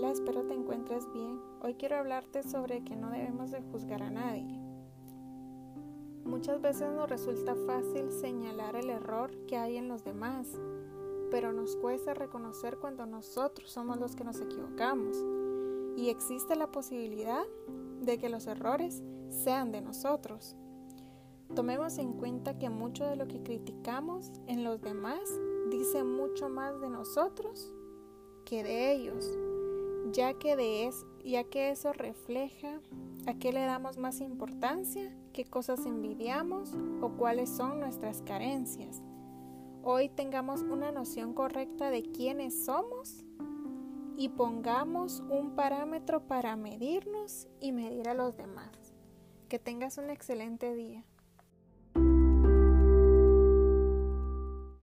espero te encuentres bien. Hoy quiero hablarte sobre que no debemos de juzgar a nadie. Muchas veces nos resulta fácil señalar el error que hay en los demás, pero nos cuesta reconocer cuando nosotros somos los que nos equivocamos. Y existe la posibilidad de que los errores sean de nosotros. Tomemos en cuenta que mucho de lo que criticamos en los demás dice mucho más de nosotros que de ellos, ya que, de es, ya que eso refleja a qué le damos más importancia, qué cosas envidiamos o cuáles son nuestras carencias. Hoy tengamos una noción correcta de quiénes somos y pongamos un parámetro para medirnos y medir a los demás. Que tengas un excelente día.